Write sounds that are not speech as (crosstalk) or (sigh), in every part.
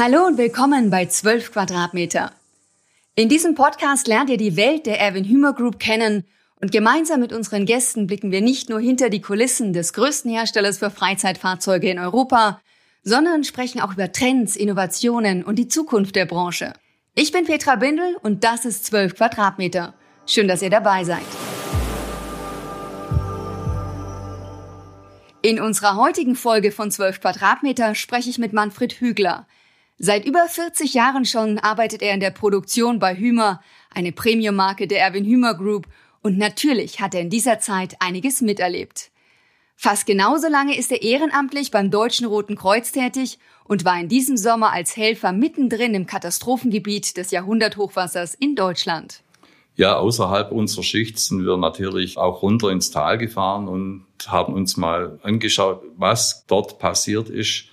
Hallo und willkommen bei 12 Quadratmeter. In diesem Podcast lernt ihr die Welt der Erwin Hümer Group kennen und gemeinsam mit unseren Gästen blicken wir nicht nur hinter die Kulissen des größten Herstellers für Freizeitfahrzeuge in Europa, sondern sprechen auch über Trends, Innovationen und die Zukunft der Branche. Ich bin Petra Bindel und das ist 12 Quadratmeter. Schön, dass ihr dabei seid. In unserer heutigen Folge von 12 Quadratmeter spreche ich mit Manfred Hügler. Seit über 40 Jahren schon arbeitet er in der Produktion bei Hümer, eine Premium-Marke der Erwin Hümer Group, und natürlich hat er in dieser Zeit einiges miterlebt. Fast genauso lange ist er ehrenamtlich beim Deutschen Roten Kreuz tätig und war in diesem Sommer als Helfer mittendrin im Katastrophengebiet des Jahrhunderthochwassers in Deutschland. Ja, außerhalb unserer Schicht sind wir natürlich auch runter ins Tal gefahren und haben uns mal angeschaut, was dort passiert ist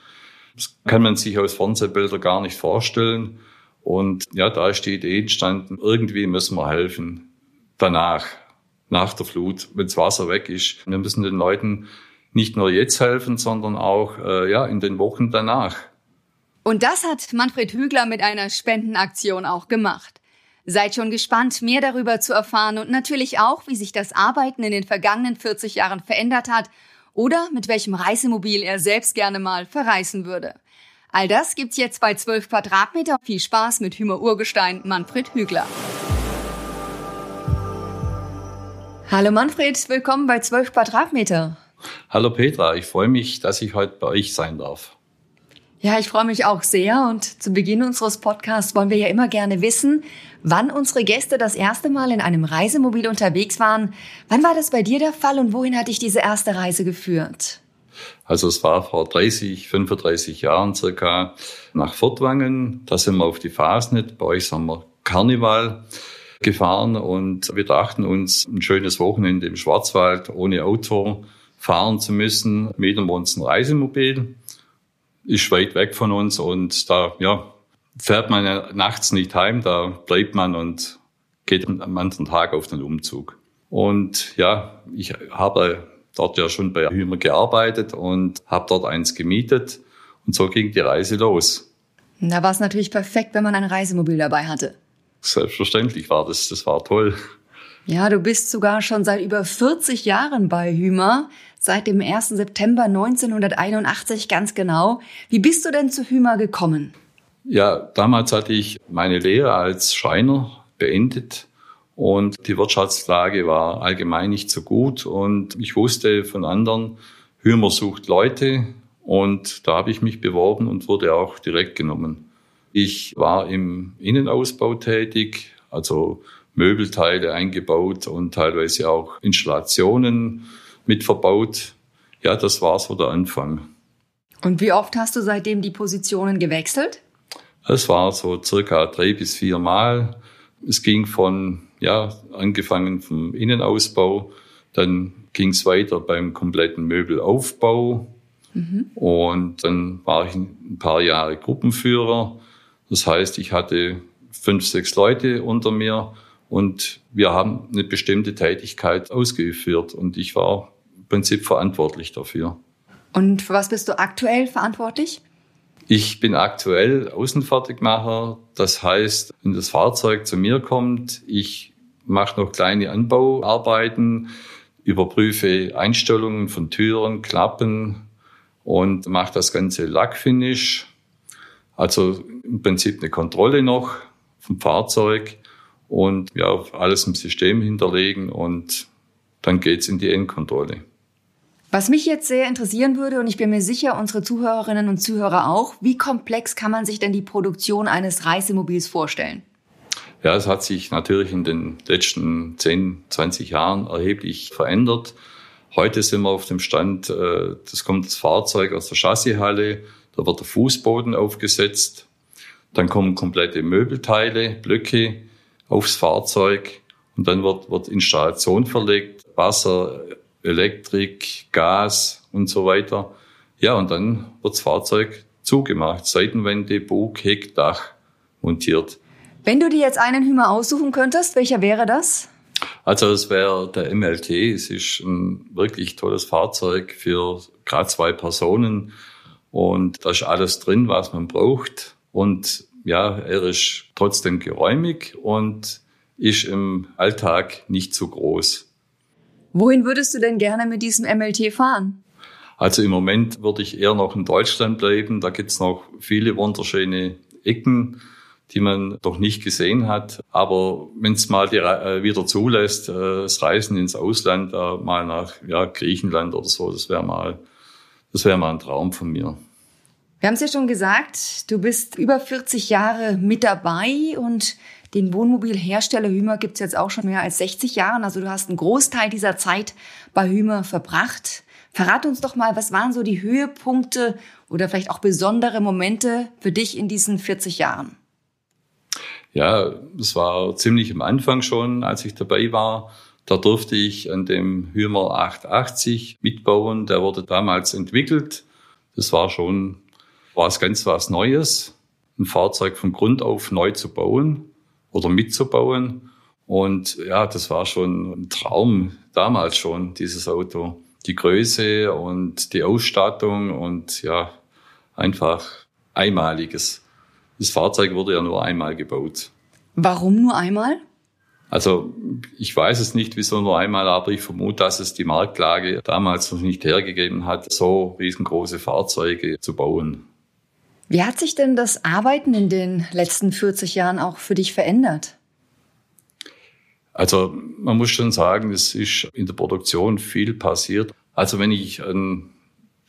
das kann man sich aus Fernsehbildern gar nicht vorstellen. Und ja, da ist die Idee entstanden, irgendwie müssen wir helfen. Danach, nach der Flut, wenn das Wasser weg ist. Wir müssen den Leuten nicht nur jetzt helfen, sondern auch äh, ja, in den Wochen danach. Und das hat Manfred Hügler mit einer Spendenaktion auch gemacht. Seid schon gespannt, mehr darüber zu erfahren und natürlich auch, wie sich das Arbeiten in den vergangenen 40 Jahren verändert hat oder mit welchem Reisemobil er selbst gerne mal verreisen würde. All das gibt's jetzt bei 12 Quadratmeter. Viel Spaß mit Hümer Urgestein Manfred Hügler. Hallo Manfred, willkommen bei 12 Quadratmeter. Hallo Petra, ich freue mich, dass ich heute bei euch sein darf. Ja, ich freue mich auch sehr und zu Beginn unseres Podcasts wollen wir ja immer gerne wissen, wann unsere Gäste das erste Mal in einem Reisemobil unterwegs waren. Wann war das bei dir der Fall und wohin hat dich diese erste Reise geführt? Also es war vor 30, 35 Jahren circa nach Fortwangen. Da sind wir auf die Fasnet, bei euch sind wir Karneval gefahren und wir dachten uns ein schönes Wochenende im Schwarzwald ohne Auto fahren zu müssen. Mieten wir uns ein Reisemobil ist weit weg von uns und da ja, fährt man ja nachts nicht heim, da bleibt man und geht am anderen Tag auf den Umzug. Und ja, ich habe dort ja schon bei Hümer gearbeitet und habe dort eins gemietet und so ging die Reise los. Da war es natürlich perfekt, wenn man ein Reisemobil dabei hatte. Selbstverständlich war das, das war toll. Ja, du bist sogar schon seit über 40 Jahren bei Hümer, seit dem 1. September 1981 ganz genau. Wie bist du denn zu Hümer gekommen? Ja, damals hatte ich meine Lehre als Schreiner beendet und die Wirtschaftslage war allgemein nicht so gut und ich wusste von anderen, Hümer sucht Leute und da habe ich mich beworben und wurde auch direkt genommen. Ich war im Innenausbau tätig, also Möbelteile eingebaut und teilweise auch Installationen mit verbaut. Ja, das war so der Anfang. Und wie oft hast du seitdem die Positionen gewechselt? Es war so circa drei bis vier Mal. Es ging von, ja, angefangen vom Innenausbau, dann ging es weiter beim kompletten Möbelaufbau. Mhm. Und dann war ich ein paar Jahre Gruppenführer. Das heißt, ich hatte fünf, sechs Leute unter mir und wir haben eine bestimmte Tätigkeit ausgeführt und ich war im Prinzip verantwortlich dafür. Und für was bist du aktuell verantwortlich? Ich bin aktuell Außenfertigmacher. Das heißt, wenn das Fahrzeug zu mir kommt, ich mache noch kleine Anbauarbeiten, überprüfe Einstellungen von Türen, Klappen und mache das ganze Lackfinish. Also im Prinzip eine Kontrolle noch vom Fahrzeug und ja, alles im System hinterlegen und dann geht's in die Endkontrolle. Was mich jetzt sehr interessieren würde, und ich bin mir sicher, unsere Zuhörerinnen und Zuhörer auch, wie komplex kann man sich denn die Produktion eines Reisemobils vorstellen? Ja, es hat sich natürlich in den letzten 10, 20 Jahren erheblich verändert. Heute sind wir auf dem Stand, äh, das kommt das Fahrzeug aus der Chassishalle, da wird der Fußboden aufgesetzt, dann kommen komplette Möbelteile, Blöcke, aufs Fahrzeug und dann wird, wird Installation verlegt, Wasser, Elektrik, Gas und so weiter. Ja, und dann wird das Fahrzeug zugemacht, Seitenwände, Bug, Heck, Dach montiert. Wenn du dir jetzt einen Hümer aussuchen könntest, welcher wäre das? Also es wäre der MLT. Es ist ein wirklich tolles Fahrzeug für gerade zwei Personen und da ist alles drin, was man braucht. Und ja, er ist trotzdem geräumig und ist im Alltag nicht zu groß. Wohin würdest du denn gerne mit diesem MLT fahren? Also im Moment würde ich eher noch in Deutschland bleiben. Da gibt's noch viele wunderschöne Ecken, die man doch nicht gesehen hat. Aber wenn es mal die, äh, wieder zulässt, äh, das Reisen ins Ausland, äh, mal nach ja, Griechenland oder so, das wäre mal, das wäre mal ein Traum von mir. Wir haben es ja schon gesagt, du bist über 40 Jahre mit dabei und den Wohnmobilhersteller Hümer gibt es jetzt auch schon mehr als 60 Jahre. Also du hast einen Großteil dieser Zeit bei Hümer verbracht. Verrat uns doch mal, was waren so die Höhepunkte oder vielleicht auch besondere Momente für dich in diesen 40 Jahren? Ja, es war ziemlich am Anfang schon, als ich dabei war. Da durfte ich an dem Hümer 880 mitbauen. Der wurde damals entwickelt. Das war schon was ganz was Neues, ein Fahrzeug von Grund auf neu zu bauen oder mitzubauen. Und ja, das war schon ein Traum damals schon, dieses Auto. Die Größe und die Ausstattung und ja, einfach einmaliges. Das Fahrzeug wurde ja nur einmal gebaut. Warum nur einmal? Also ich weiß es nicht, wieso nur einmal, aber ich vermute, dass es die Marktlage damals noch nicht hergegeben hat, so riesengroße Fahrzeuge zu bauen. Wie hat sich denn das Arbeiten in den letzten 40 Jahren auch für dich verändert? Also man muss schon sagen, es ist in der Produktion viel passiert. Also wenn ich an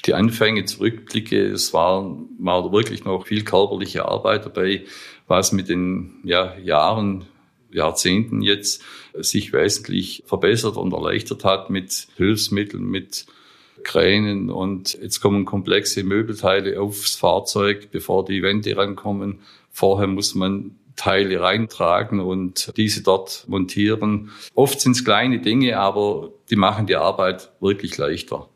die Anfänge zurückblicke, es war, war wirklich noch viel körperliche Arbeit dabei, was mit den ja, Jahren, Jahrzehnten jetzt sich wesentlich verbessert und erleichtert hat mit Hilfsmitteln, mit Kränen und jetzt kommen komplexe Möbelteile aufs Fahrzeug, bevor die Wände rankommen. Vorher muss man Teile reintragen und diese dort montieren. Oft sind es kleine Dinge, aber die machen die Arbeit wirklich leichter.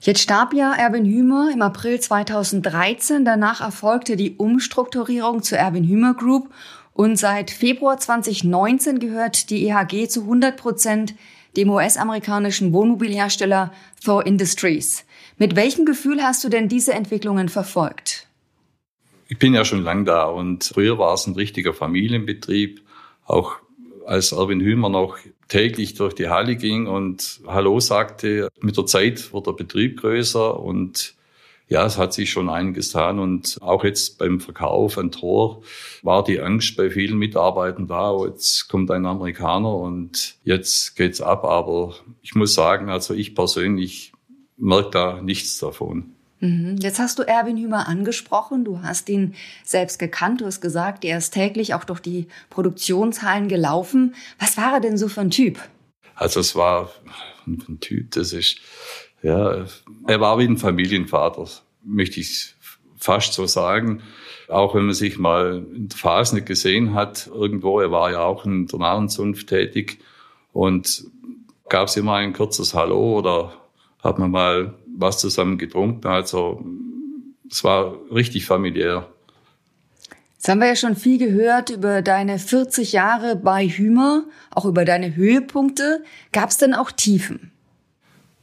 Jetzt starb ja Erwin Hümer im April 2013. Danach erfolgte die Umstrukturierung zur Erwin Hümer Group und seit Februar 2019 gehört die EHG zu 100 Prozent dem US-amerikanischen Wohnmobilhersteller Thor Industries. Mit welchem Gefühl hast du denn diese Entwicklungen verfolgt? Ich bin ja schon lang da und früher war es ein richtiger Familienbetrieb. Auch als Erwin Hümer noch täglich durch die Halle ging und Hallo sagte, mit der Zeit wird der Betrieb größer und ja, es hat sich schon einiges getan und auch jetzt beim Verkauf an Tor war die Angst bei vielen Mitarbeitern da. Oh, jetzt kommt ein Amerikaner und jetzt geht's ab. Aber ich muss sagen, also ich persönlich merke da nichts davon. Mhm. Jetzt hast du Erwin Hümer angesprochen. Du hast ihn selbst gekannt. Du hast gesagt, er ist täglich auch durch die Produktionshallen gelaufen. Was war er denn so für ein Typ? Also es war ein Typ, das ist, ja, er war wie ein Familienvater, möchte ich fast so sagen. Auch wenn man sich mal in der Phase nicht gesehen hat, irgendwo, er war ja auch in der Narrenzunft tätig und gab es immer ein kurzes Hallo oder hat man mal was zusammen getrunken. Also es war richtig familiär. Jetzt haben wir ja schon viel gehört über deine 40 Jahre bei Hümer, auch über deine Höhepunkte. Gab es denn auch Tiefen?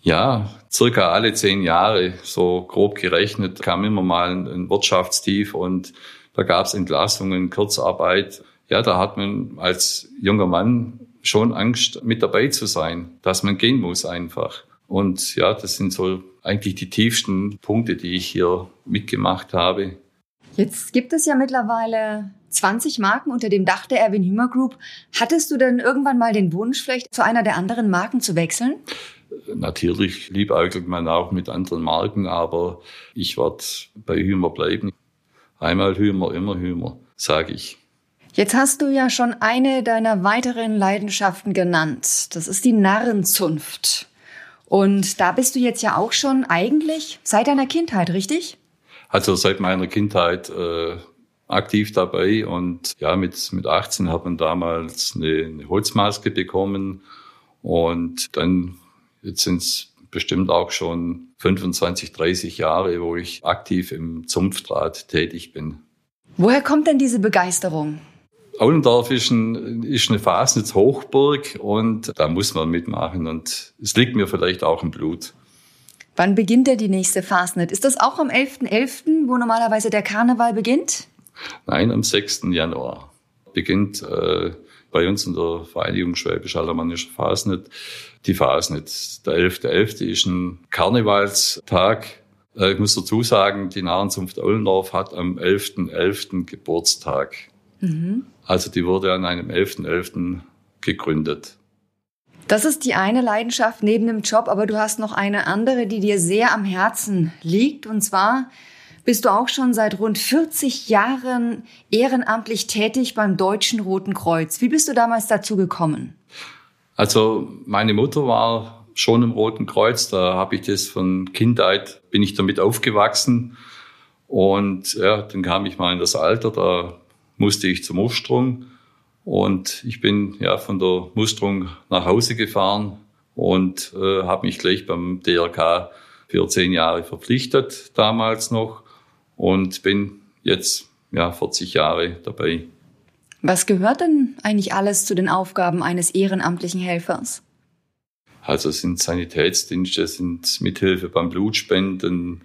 Ja, circa alle zehn Jahre, so grob gerechnet, kam immer mal ein Wirtschaftstief und da gab es Entlassungen, Kurzarbeit. Ja, da hat man als junger Mann schon Angst, mit dabei zu sein, dass man gehen muss einfach. Und ja, das sind so eigentlich die tiefsten Punkte, die ich hier mitgemacht habe. Jetzt gibt es ja mittlerweile 20 Marken unter dem Dach der Erwin Hümer Group. Hattest du denn irgendwann mal den Wunsch, vielleicht zu einer der anderen Marken zu wechseln? Natürlich liebäugelt man auch mit anderen Marken, aber ich werde bei Hümer bleiben. Einmal Hümer, immer Hümer, sage ich. Jetzt hast du ja schon eine deiner weiteren Leidenschaften genannt. Das ist die Narrenzunft. Und da bist du jetzt ja auch schon eigentlich seit deiner Kindheit, richtig? Also seit meiner Kindheit äh, aktiv dabei und ja, mit, mit 18 hat man damals eine, eine Holzmaske bekommen und dann Jetzt sind es bestimmt auch schon 25, 30 Jahre, wo ich aktiv im Zunftdraht tätig bin. Woher kommt denn diese Begeisterung? Aulendorf ist, ein, ist eine Fasnitz-Hochburg und da muss man mitmachen und es liegt mir vielleicht auch im Blut. Wann beginnt denn die nächste Fasnet? Ist das auch am 11.11., .11., wo normalerweise der Karneval beginnt? Nein, am 6. Januar beginnt äh, bei uns in der Vereinigung Schwäbisch-Alemannischer Fasnet die Fasnet. Der 11.11. .11. ist ein Karnevalstag. Äh, ich muss dazu sagen, die Narrenzunft Ollendorf hat am 11.11. .11. Geburtstag. Mhm. Also die wurde an einem 11.11. .11. gegründet. Das ist die eine Leidenschaft neben dem Job, aber du hast noch eine andere, die dir sehr am Herzen liegt. Und zwar bist du auch schon seit rund 40 Jahren ehrenamtlich tätig beim Deutschen Roten Kreuz. Wie bist du damals dazu gekommen? Also meine Mutter war schon im Roten Kreuz, da habe ich das von Kindheit, bin ich damit aufgewachsen. Und ja, dann kam ich mal in das Alter, da musste ich zur Musterung. Und ich bin ja von der Musterung nach Hause gefahren und äh, habe mich gleich beim DRK für zehn Jahre verpflichtet, damals noch, und bin jetzt ja 40 Jahre dabei. Was gehört denn eigentlich alles zu den Aufgaben eines ehrenamtlichen Helfers? Also es sind Sanitätsdienste, es sind Mithilfe beim Blutspenden,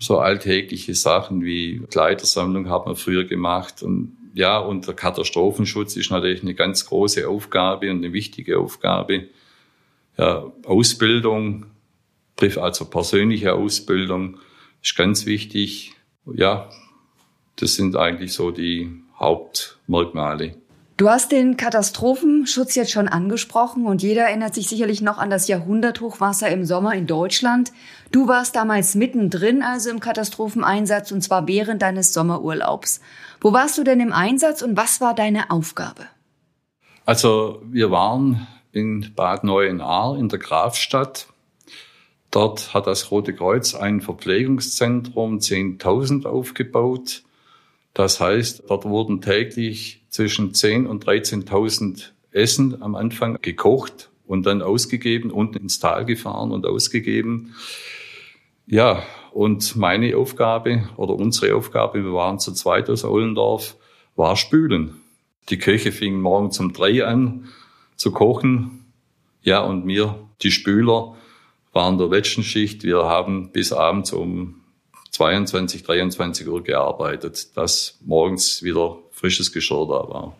so alltägliche Sachen wie Kleidersammlung haben wir früher gemacht und ja, und der Katastrophenschutz ist natürlich eine ganz große Aufgabe und eine wichtige Aufgabe. Ja, Ausbildung, also persönliche Ausbildung ist ganz wichtig. Ja, das sind eigentlich so die Hauptmerkmale. Du hast den Katastrophenschutz jetzt schon angesprochen und jeder erinnert sich sicherlich noch an das Jahrhunderthochwasser im Sommer in Deutschland. Du warst damals mittendrin, also im Katastropheneinsatz und zwar während deines Sommerurlaubs. Wo warst du denn im Einsatz und was war deine Aufgabe? Also wir waren in Bad Neuenahr in der Grafstadt. Dort hat das Rote Kreuz ein Verpflegungszentrum 10.000 aufgebaut. Das heißt, dort wurden täglich zwischen 10.000 und 13.000 Essen am Anfang gekocht und dann ausgegeben, unten ins Tal gefahren und ausgegeben. Ja, und meine Aufgabe oder unsere Aufgabe, wir waren zu zweit aus Ollendorf, war spülen. Die Köche fingen morgens um drei an zu kochen. Ja, und wir, die Spüler, waren der letzten Schicht. Wir haben bis abends um 22, 23 Uhr gearbeitet, dass morgens wieder frisches Geschirr da war.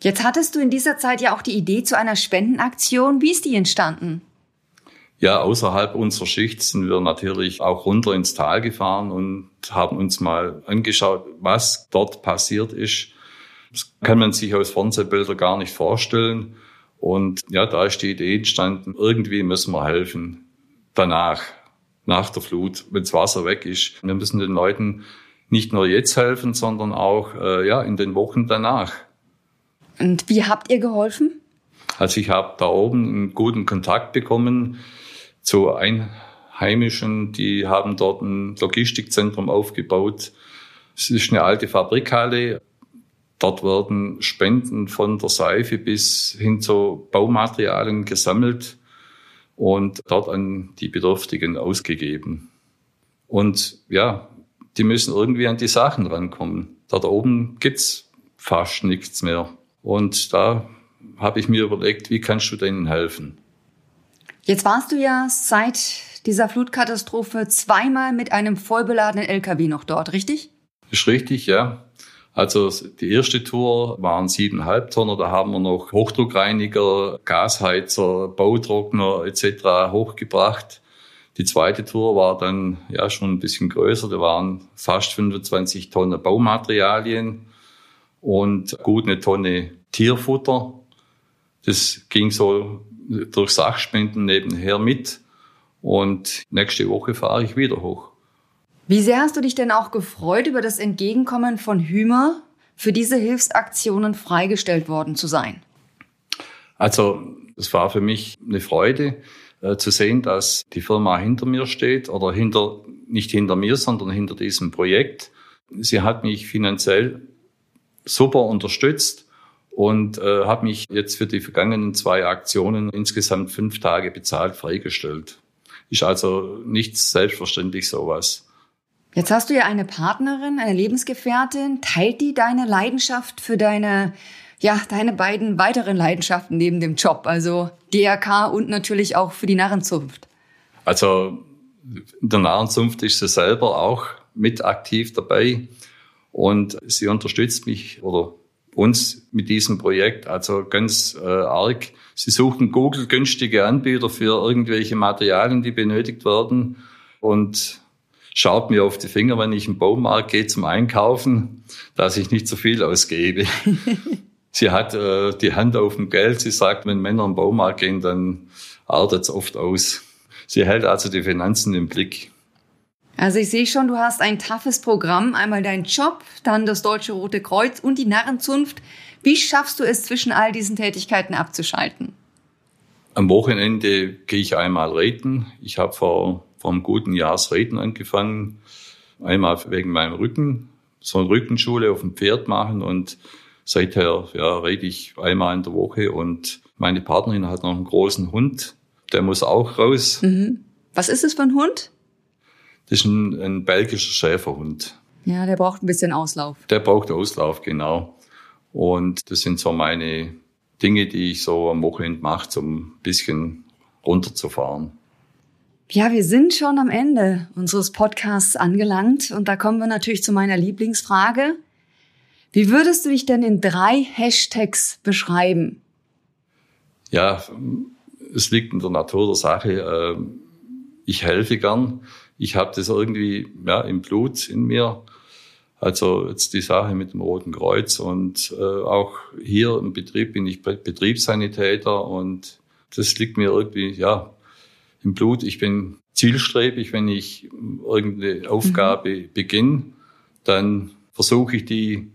Jetzt hattest du in dieser Zeit ja auch die Idee zu einer Spendenaktion. Wie ist die entstanden? Ja, außerhalb unserer Schicht sind wir natürlich auch runter ins Tal gefahren und haben uns mal angeschaut, was dort passiert ist. Das kann man sich aus Fernsehbildern gar nicht vorstellen. Und ja, da ist die Idee entstanden, irgendwie müssen wir helfen. Danach, nach der Flut, wenn das Wasser weg ist. Wir müssen den Leuten nicht nur jetzt helfen, sondern auch äh, ja, in den Wochen danach. Und wie habt ihr geholfen? Also ich habe da oben einen guten Kontakt bekommen zu Einheimischen, die haben dort ein Logistikzentrum aufgebaut. Es ist eine alte Fabrikhalle. Dort werden Spenden von der Seife bis hin zu Baumaterialien gesammelt und dort an die Bedürftigen ausgegeben. Und ja, die müssen irgendwie an die Sachen rankommen. Da oben gibt's fast nichts mehr. Und da habe ich mir überlegt, wie kannst du denen helfen? Jetzt warst du ja seit dieser Flutkatastrophe zweimal mit einem vollbeladenen LKW noch dort, richtig? Ist richtig, ja. Also die erste Tour waren siebeneinhalb Tonner, da haben wir noch Hochdruckreiniger, Gasheizer, Bautrockner etc. hochgebracht. Die zweite Tour war dann ja schon ein bisschen größer, da waren fast 25 Tonnen Baumaterialien und gut eine Tonne Tierfutter. Das ging so durch Sachspenden nebenher mit. Und nächste Woche fahre ich wieder hoch. Wie sehr hast du dich denn auch gefreut über das Entgegenkommen von Hümer, für diese Hilfsaktionen freigestellt worden zu sein? Also, es war für mich eine Freude äh, zu sehen, dass die Firma hinter mir steht oder hinter, nicht hinter mir, sondern hinter diesem Projekt. Sie hat mich finanziell super unterstützt und äh, habe mich jetzt für die vergangenen zwei Aktionen insgesamt fünf Tage bezahlt freigestellt. Ist also nichts selbstverständlich sowas. Jetzt hast du ja eine Partnerin, eine Lebensgefährtin. Teilt die deine Leidenschaft für deine, ja, deine beiden weiteren Leidenschaften neben dem Job, also DRK und natürlich auch für die Narrenzunft? Also in der Narrenzunft ist sie selber auch mit aktiv dabei. Und sie unterstützt mich oder uns mit diesem Projekt, also ganz äh, arg. Sie suchten Google günstige Anbieter für irgendwelche Materialien, die benötigt werden und schaut mir auf die Finger, wenn ich im Baumarkt gehe zum Einkaufen, dass ich nicht so viel ausgebe. (laughs) sie hat äh, die Hand auf dem Geld. Sie sagt, wenn Männer im Baumarkt gehen, dann artet es oft aus. Sie hält also die Finanzen im Blick. Also ich sehe schon, du hast ein toughes Programm. Einmal dein Job, dann das Deutsche Rote Kreuz und die Narrenzunft. Wie schaffst du es, zwischen all diesen Tätigkeiten abzuschalten? Am Wochenende gehe ich einmal reiten. Ich habe vor, vor einem guten Jahr das Reiten angefangen. Einmal wegen meinem Rücken, so eine Rückenschule auf dem Pferd machen und seither ja, reite ich einmal in der Woche und meine Partnerin hat noch einen großen Hund, der muss auch raus. Mhm. Was ist es für ein Hund? Das ist ein, ein belgischer Schäferhund. Ja, der braucht ein bisschen Auslauf. Der braucht Auslauf, genau. Und das sind so meine Dinge, die ich so am Wochenende mache, um ein bisschen runterzufahren. Ja, wir sind schon am Ende unseres Podcasts angelangt und da kommen wir natürlich zu meiner Lieblingsfrage. Wie würdest du dich denn in drei Hashtags beschreiben? Ja, es liegt in der Natur der Sache. Äh, ich helfe gern ich habe das irgendwie ja, im Blut in mir. Also jetzt die Sache mit dem Roten Kreuz und äh, auch hier im Betrieb bin ich Betriebssanitäter und das liegt mir irgendwie ja im Blut. Ich bin zielstrebig, wenn ich irgendeine Aufgabe mhm. beginne, dann versuche ich die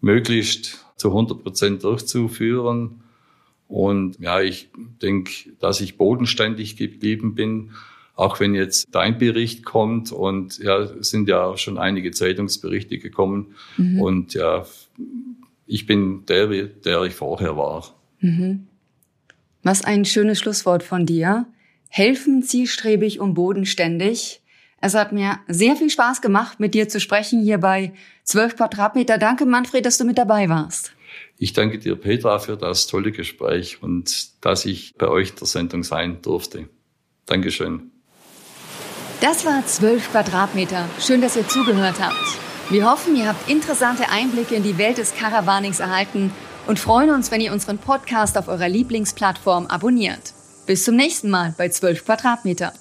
möglichst zu 100 Prozent durchzuführen. Und ja, ich denke, dass ich bodenständig geblieben bin auch wenn jetzt dein Bericht kommt und ja, es sind ja schon einige Zeitungsberichte gekommen mhm. und ja, ich bin der, der ich vorher war. Mhm. Was ein schönes Schlusswort von dir. Helfen zielstrebig und bodenständig. Es hat mir sehr viel Spaß gemacht, mit dir zu sprechen hier bei 12 Quadratmeter. Danke, Manfred, dass du mit dabei warst. Ich danke dir, Petra, für das tolle Gespräch und dass ich bei euch der Sendung sein durfte. Dankeschön. Das war 12 Quadratmeter. Schön, dass ihr zugehört habt. Wir hoffen, ihr habt interessante Einblicke in die Welt des Caravanings erhalten und freuen uns, wenn ihr unseren Podcast auf eurer Lieblingsplattform abonniert. Bis zum nächsten Mal bei 12 Quadratmeter.